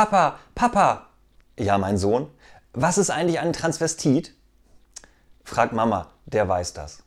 Papa, Papa. Ja, mein Sohn. Was ist eigentlich ein Transvestit? Frag Mama, der weiß das.